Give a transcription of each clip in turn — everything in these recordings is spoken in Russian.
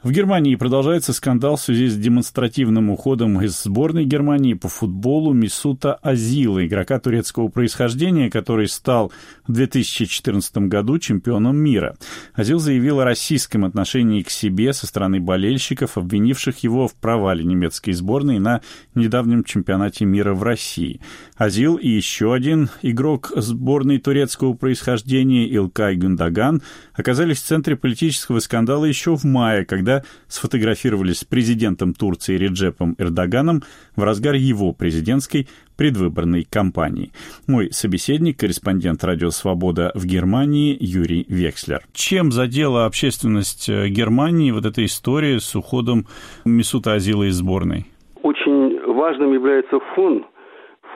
В Германии продолжается скандал в связи с демонстративным уходом из сборной Германии по футболу Мисута Азила, игрока турецкого происхождения, который стал в 2014 году чемпионом мира. Азил заявил о российском отношении к себе со стороны болельщиков, обвинивших его в провале немецкой сборной на недавнем чемпионате мира в России. Азил и еще один игрок сборной турецкого происхождения Илкай Гюндаган оказались в центре политического скандала еще в мае, когда когда сфотографировались с президентом Турции Реджепом Эрдоганом в разгар его президентской предвыборной кампании. Мой собеседник, корреспондент «Радио Свобода» в Германии Юрий Векслер. Чем задела общественность э, Германии вот эта история с уходом Месута Азила из сборной? Очень важным является фон.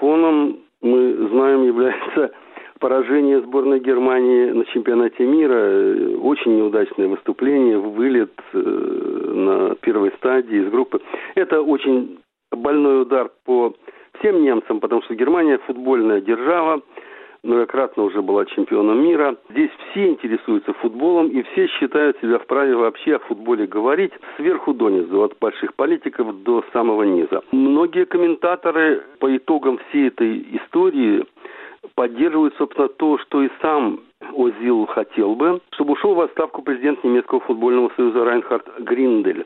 Фоном, мы знаем, является поражение сборной Германии на чемпионате мира, э, очень неудачное выступление, вылет э, на первой стадии из группы. Это очень больной удар по всем немцам, потому что Германия футбольная держава, многократно уже была чемпионом мира. Здесь все интересуются футболом, и все считают себя вправе вообще о футболе говорить сверху донизу, от больших политиков до самого низа. Многие комментаторы по итогам всей этой истории поддерживают, собственно, то, что и сам Озил хотел бы, чтобы ушел в отставку президент немецкого футбольного союза Райнхард Гриндель,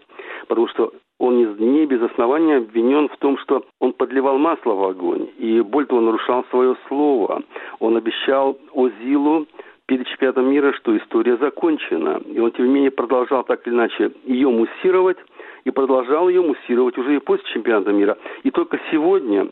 потому что он не без основания обвинен в том, что он подливал масло в огонь, и более того, нарушал свое слово. Он обещал Озилу перед чемпионатом мира, что история закончена. И он, тем не менее, продолжал так или иначе ее муссировать, и продолжал ее муссировать уже и после чемпионата мира. И только сегодня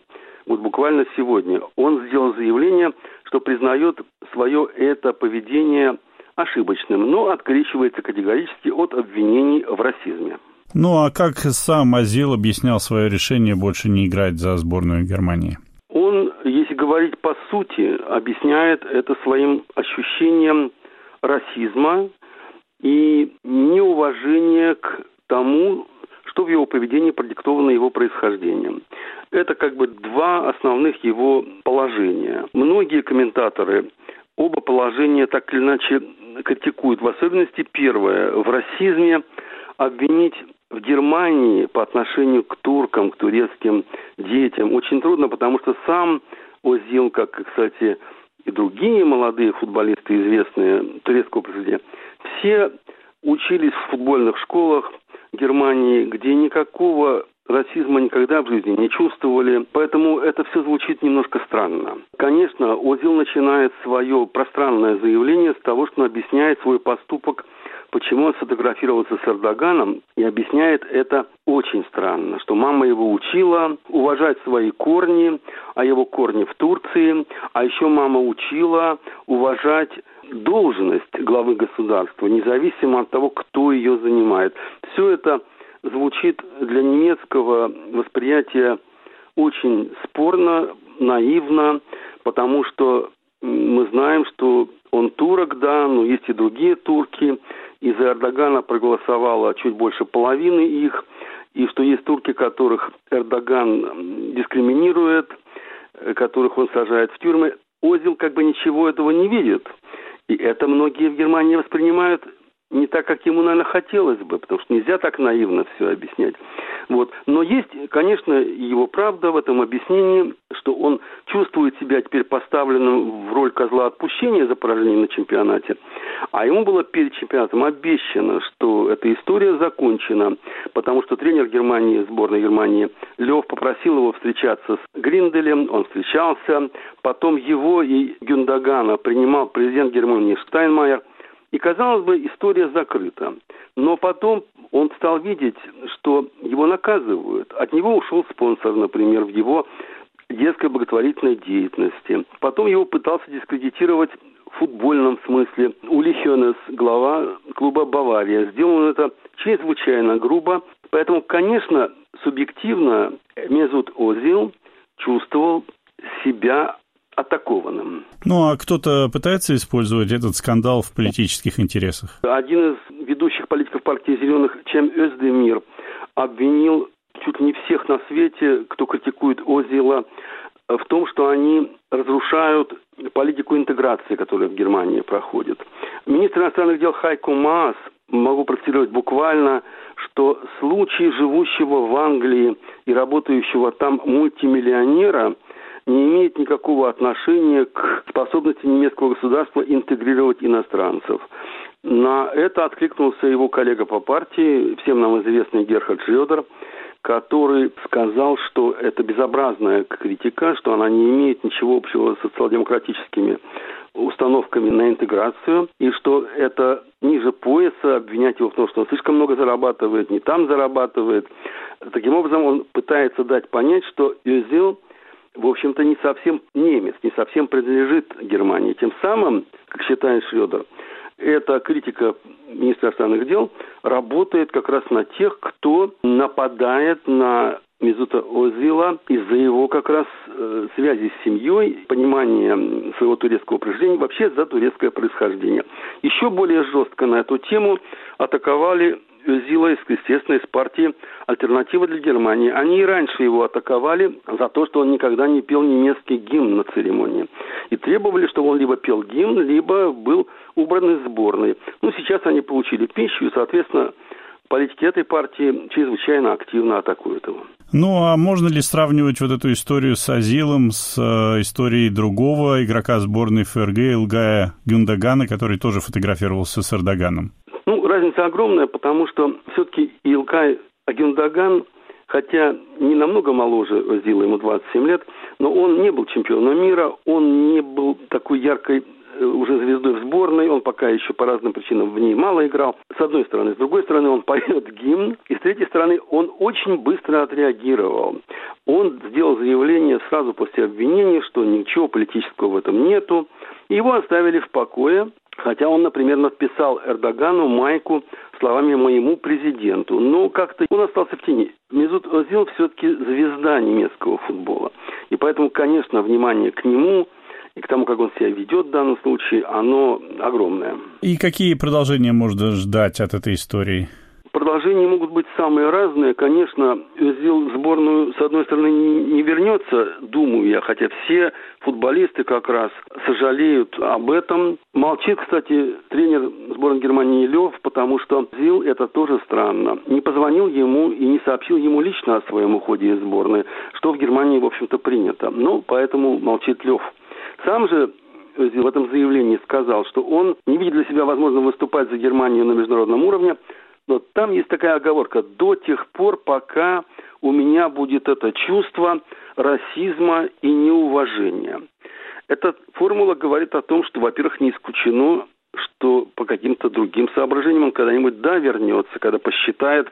вот буквально сегодня, он сделал заявление, что признает свое это поведение ошибочным, но открещивается категорически от обвинений в расизме. Ну а как сам Азил объяснял свое решение больше не играть за сборную Германии? Он, если говорить по сути, объясняет это своим ощущением расизма и неуважения к тому, что в его поведении продиктовано его происхождением. Это как бы два основных его положения. Многие комментаторы оба положения так или иначе критикуют. В особенности первое. В расизме обвинить в Германии по отношению к туркам, к турецким детям очень трудно, потому что сам Озил, как, кстати, и другие молодые футболисты, известные турецкого происхождения, все учились в футбольных школах, Германии, где никакого расизма никогда в жизни не чувствовали, поэтому это все звучит немножко странно. Конечно, Озил начинает свое пространное заявление с того, что он объясняет свой поступок почему он сфотографировался с Эрдоганом и объясняет это очень странно, что мама его учила уважать свои корни, а его корни в Турции, а еще мама учила уважать должность главы государства, независимо от того, кто ее занимает. Все это звучит для немецкого восприятия очень спорно, наивно, потому что мы знаем, что он турок, да, но есть и другие турки, и за Эрдогана проголосовало чуть больше половины их, и что есть турки, которых Эрдоган дискриминирует, которых он сажает в тюрьмы. Озил как бы ничего этого не видит. И это многие в Германии воспринимают не так, как ему, наверное, хотелось бы, потому что нельзя так наивно все объяснять. Вот. Но есть, конечно, его правда в этом объяснении, что он чувствует себя теперь поставленным в роль козла отпущения за поражение на чемпионате, а ему было перед чемпионатом обещано, что эта история закончена, потому что тренер Германии, сборной Германии, Лев попросил его встречаться с Гринделем, он встречался, потом его и Гюндагана принимал президент Германии Штайнмайер – и, казалось бы, история закрыта. Но потом он стал видеть, что его наказывают. От него ушел спонсор, например, в его детской благотворительной деятельности. Потом его пытался дискредитировать в футбольном смысле. Ули Хёнес, глава клуба «Бавария». Сделал это чрезвычайно грубо. Поэтому, конечно, субъективно Мезут Озил чувствовал себя атакованным. Ну а кто-то пытается использовать этот скандал в политических интересах? Один из ведущих политиков партии «Зеленых» Чем Özdemir обвинил чуть не всех на свете, кто критикует Озила, в том, что они разрушают политику интеграции, которая в Германии проходит. Министр иностранных дел Хайко Маас, могу процитировать буквально, что случай живущего в Англии и работающего там мультимиллионера не имеет никакого отношения к способности немецкого государства интегрировать иностранцев. На это откликнулся его коллега по партии, всем нам известный Герхард Шредер, который сказал, что это безобразная критика, что она не имеет ничего общего с социал-демократическими установками на интеграцию, и что это ниже пояса обвинять его в том, что он слишком много зарабатывает, не там зарабатывает. Таким образом, он пытается дать понять, что Юзил в общем-то, не совсем немец, не совсем принадлежит Германии. Тем самым, как считает Шредер, эта критика министра иностранных дел работает как раз на тех, кто нападает на Мизута Озила из-за его как раз э, связи с семьей, понимания своего турецкого происхождения, вообще за турецкое происхождение. Еще более жестко на эту тему атаковали Зила, естественно, из партии «Альтернатива для Германии». Они и раньше его атаковали за то, что он никогда не пел немецкий гимн на церемонии. И требовали, чтобы он либо пел гимн, либо был убран из сборной. Ну, сейчас они получили пищу, и, соответственно, политики этой партии чрезвычайно активно атакуют его. Ну, а можно ли сравнивать вот эту историю с Азилом с э, историей другого игрока сборной ФРГ Илгая Гюндагана, который тоже фотографировался с Эрдоганом? Разница огромная, потому что все-таки Илкай Агюндаган, хотя не намного моложе Зила, ему 27 лет, но он не был чемпионом мира, он не был такой яркой э, уже звездой в сборной, он пока еще по разным причинам в ней мало играл. С одной стороны. С другой стороны, он поет гимн. И с третьей стороны, он очень быстро отреагировал. Он сделал заявление сразу после обвинения, что ничего политического в этом нету. Его оставили в покое. Хотя он, например, написал Эрдогану майку словами «моему президенту». Но как-то он остался в тени. Мезут Озил все-таки звезда немецкого футбола. И поэтому, конечно, внимание к нему и к тому, как он себя ведет в данном случае, оно огромное. И какие продолжения можно ждать от этой истории? Продолжения могут быть самые разные. Конечно, Özil сборную, с одной стороны, не вернется, думаю я, хотя все футболисты как раз сожалеют об этом. Молчит, кстати, тренер сборной Германии Лев, потому что Зил это тоже странно. Не позвонил ему и не сообщил ему лично о своем уходе из сборной, что в Германии, в общем-то, принято. Ну, поэтому молчит Лев. Сам же в этом заявлении сказал, что он не видит для себя возможным выступать за Германию на международном уровне, но там есть такая оговорка, до тех пор, пока у меня будет это чувство расизма и неуважения. Эта формула говорит о том, что, во-первых, не исключено, что по каким-то другим соображениям он когда-нибудь да вернется, когда посчитает,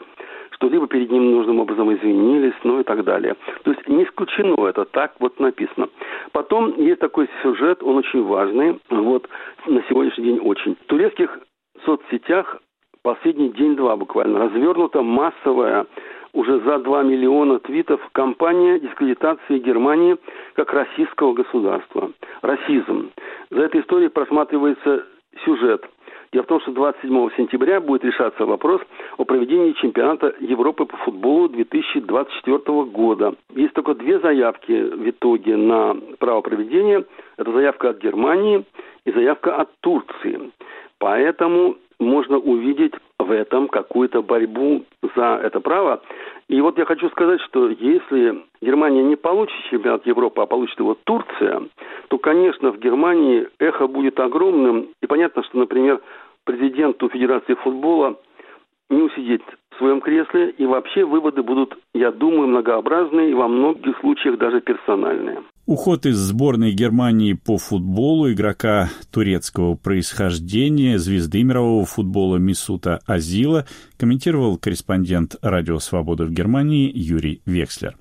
что либо перед ним нужным образом извинились, ну и так далее. То есть не исключено это, так вот написано. Потом есть такой сюжет, он очень важный, вот на сегодняшний день очень. В турецких соцсетях последний день-два буквально развернута массовая уже за 2 миллиона твитов кампания дискредитации Германии как российского государства. Расизм. За этой историей просматривается сюжет. Дело в том, что 27 сентября будет решаться вопрос о проведении чемпионата Европы по футболу 2024 года. Есть только две заявки в итоге на право проведения. Это заявка от Германии и заявка от Турции. Поэтому можно увидеть в этом какую-то борьбу за это право. И вот я хочу сказать, что если Германия не получит чемпионат Европы, а получит его Турция, то, конечно, в Германии эхо будет огромным. И понятно, что, например, президенту Федерации футбола не усидеть в своем кресле, и вообще выводы будут, я думаю, многообразные и во многих случаях даже персональные. Уход из сборной Германии по футболу игрока турецкого происхождения, звезды мирового футбола Мисута Азила, комментировал корреспондент «Радио Свобода» в Германии Юрий Векслер.